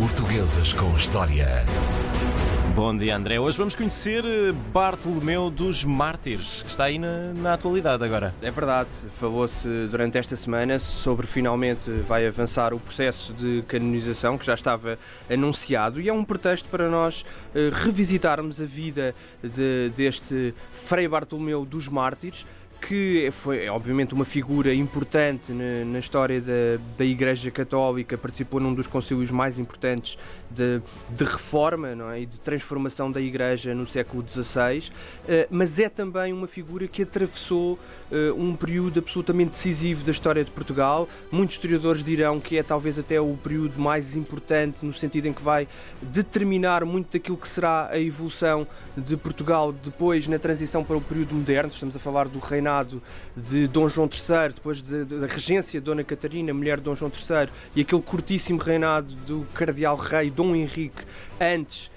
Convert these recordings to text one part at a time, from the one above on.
Portuguesas com História. Bom dia, André. Hoje vamos conhecer eh, Bartolomeu dos Mártires, que está aí na, na atualidade agora. É verdade, falou-se durante esta semana sobre finalmente vai avançar o processo de canonização que já estava anunciado e é um pretexto para nós uh, revisitarmos a vida de, deste Frei Bartolomeu dos Mártires que foi é, obviamente uma figura importante na, na história da, da, Igreja Católica, participou num dos concílios mais importantes de, de reforma não é? e de transformação da Igreja no século XVI, uh, mas é também uma figura que atravessou uh, um período absolutamente decisivo da história de Portugal. Muitos historiadores dirão que é talvez até o período mais importante, no sentido em que vai determinar muito daquilo que será a evolução de Portugal depois na transição para o período moderno. Estamos a falar do reinado de Dom João III, depois da regência de Dona Catarina, mulher de Dom João III, e aquele curtíssimo reinado do cardeal rei Dom Henrique, antes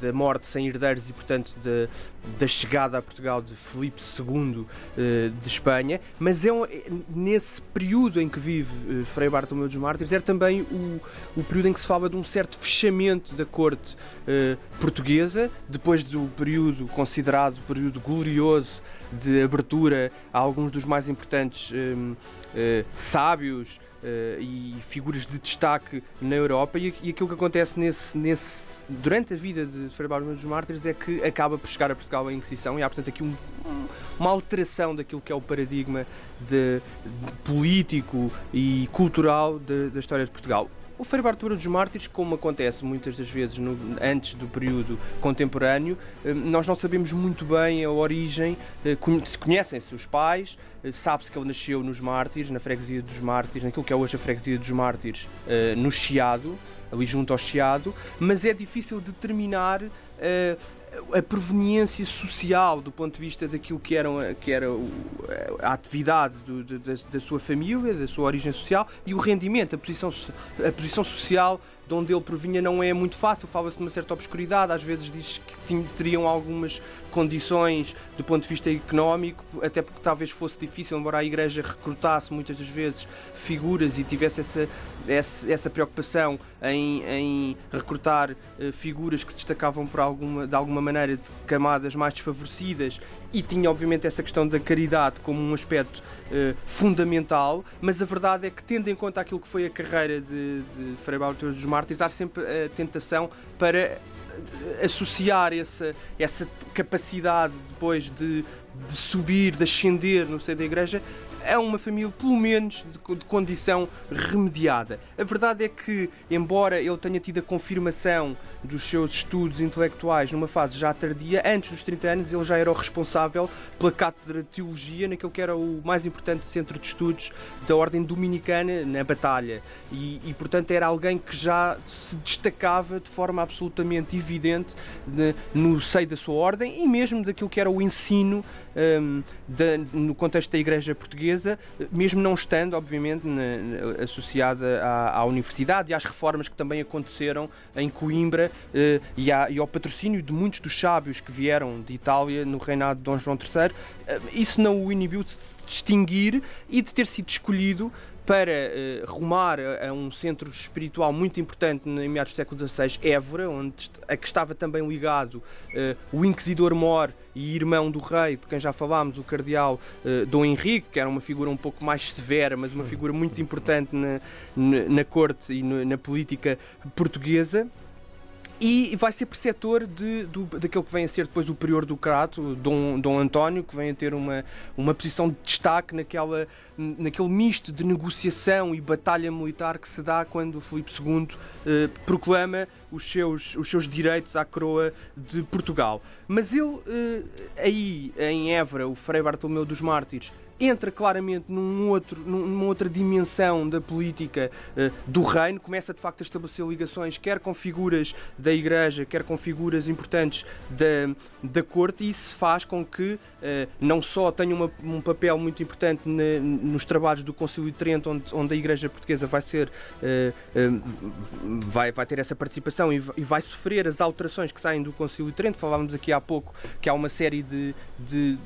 da morte sem herdeiros e, portanto, de, da chegada a Portugal de Filipe II eh, de Espanha, mas é, um, é nesse período em que vive uh, Frei Bartolomeu dos Mártires, é também o, o período em que se fala de um certo fechamento da corte uh, portuguesa, depois do período considerado período glorioso de abertura a alguns dos mais importantes um, uh, sábios uh, e figuras de destaque na Europa e, e, aquilo que acontece nesse, nesse, durante a vida de Frei Bartolomeu dos Mártires é que acaba por chegar a Portugal a Inquisição e há portanto aqui um, uma alteração daquilo que é o paradigma de, de político e cultural de, da história de Portugal. O Frei Bartolomeu dos Mártires, como acontece muitas das vezes no, antes do período contemporâneo, eh, nós não sabemos muito bem a origem, eh, conhecem-se os pais, eh, sabe-se que ele nasceu nos Mártires, na freguesia dos Mártires, naquilo que é hoje a freguesia dos Mártires, no Chiado, ali junto ao Chiado, mas é difícil determinar a proveniência social do ponto de vista daquilo que, eram, que era a atividade do, da, da, sua família, da sua origem social e o rendimento, a posição, a posição social de onde ele provinha não é muito fácil, fala-se de uma certa obscuridade, às vezes diz que teriam algumas condições do ponto de vista económico, até porque talvez fosse difícil, embora a Igreja recrutasse muitas das vezes figuras e tivesse essa, essa, essa preocupação em, em recrutar uh, figuras que se destacavam por alguma, de alguma maneira de camadas mais desfavorecidas e tinha obviamente essa questão da caridade como um aspecto uh, fundamental, mas a verdade é que tendo em conta aquilo que foi a carreira de, de Frei Bartolomeu dos Mártires, há sempre a tentação para eh, associar essa, essa capacidade depois de, de subir, de ascender no seio da igreja é uma família, pelo menos, de, de, condição remediada. A verdade é que, embora ele tenha tido a confirmação dos seus estudos intelectuais numa fase já tardia, antes dos 30 anos ele já era o responsável pela cátedra de teologia naquele que era o mais importante centro de estudos da ordem dominicana na Batalha. E, e portanto, era alguém que já se destacava de forma absolutamente evidente de, no seio da sua ordem e mesmo daquilo que era o ensino um, de, no contexto da Igreja Portuguesa, mesmo não estando, obviamente, na, na, associada à, à, universidade e às reformas que também aconteceram em Coimbra uh, e, à, e, ao patrocínio de muitos dos sábios que vieram de Itália no reinado de Dom João III. Uh, isso não o inibiu de se distinguir e de ter sido escolhido para uh, rumar a, a, um centro espiritual muito importante em meados do século XVI, Évora, onde a que estava também ligado uh, o Inquisidor Mor e irmão do rei, de quem já falámos, o cardeal uh, Dom Henrique, que era uma figura um pouco mais severa, mas uma figura muito importante na, na, na corte e na, na política portuguesa e vai ser preceptor de, do, daquele que vem a ser depois o prior do Crato, Dom, Dom António, que vem a ter uma, uma posição de destaque naquela, naquele misto de negociação e batalha militar que se dá quando Filipe II eh, proclama os seus, os seus direitos à coroa de Portugal. Mas ele, eh, aí em Évora, o Frei Bartolomeu dos Mártires, entra claramente num outro, numa outra dimensão da política uh, do reino, começa de facto a estabelecer ligações quer com figuras da Igreja, quer com figuras importantes da, da corte, e isso faz com que uh, não só tenha uma, um papel muito importante na, nos trabalhos do Concílio de Trento, onde, onde a Igreja Portuguesa vai ser uh, vai, vai ter essa participação e, e, vai sofrer as alterações que saem do Concílio de Trento. Falávamos aqui há pouco que há uma série de, de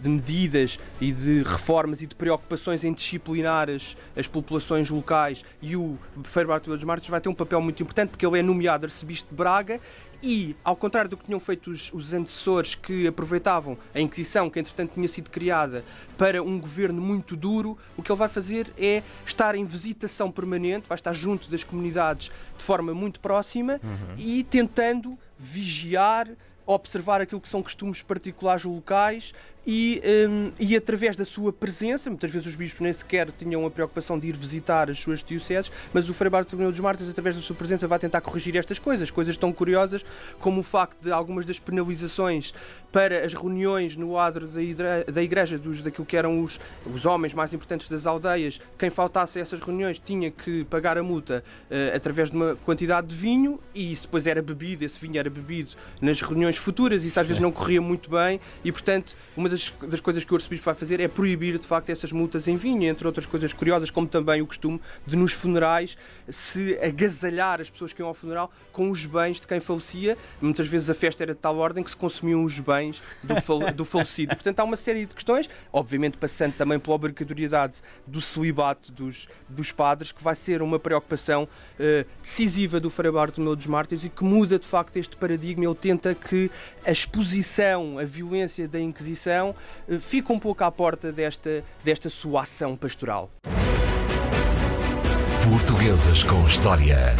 de medidas e de reformas e de preocupações em disciplinar as, as populações locais e o Feiro Bartolomeu dos Mártires vai ter um papel muito importante porque ele é nomeado arcebispo de Braga e, ao contrário do que tinham feito os, os, antecessores que aproveitavam a Inquisição, que entretanto tinha sido criada para um governo muito duro, o que ele vai fazer é estar em visitação permanente, vai estar junto das comunidades de forma muito próxima uhum. e tentando vigiar observar aquilo que são costumes particulares locais e, um, e através da sua presença, muitas vezes os bispos nem sequer tinham a preocupação de ir visitar as suas dioceses, mas o Frei Bartolomeu dos Mártires, através da sua presença, vai tentar corrigir estas coisas, coisas tão curiosas como o facto de algumas das penalizações para as reuniões no adro da, igreja, da igreja dos, daquilo que eram os, os homens mais importantes das aldeias, quem faltasse a essas reuniões tinha que pagar a multa uh, através de uma quantidade de vinho e isso depois era bebido, esse vinho era bebido nas reuniões futuras, isso às vezes não corria muito bem e, portanto, uma das, das coisas que o arcebispo vai fazer é proibir, de facto, essas multas em vinho, entre outras coisas curiosas, como também o costume de, nos funerais, se agasalhar as pessoas que iam ao funeral com os bens de quem falecia. Muitas vezes a festa era de tal ordem que se consumiam os bens do, fal do falecido. Portanto, há uma série de questões, obviamente passando também pela obrigatoriedade do celibato dos, dos padres, que vai ser uma preocupação uh, decisiva do Frei Bartolomeu dos Mártires e que muda, de facto, este paradigma. Ele tenta que a exposição, a violência da Inquisição uh, fique um pouco à porta desta, desta sua ação pastoral. Portuguesas com História.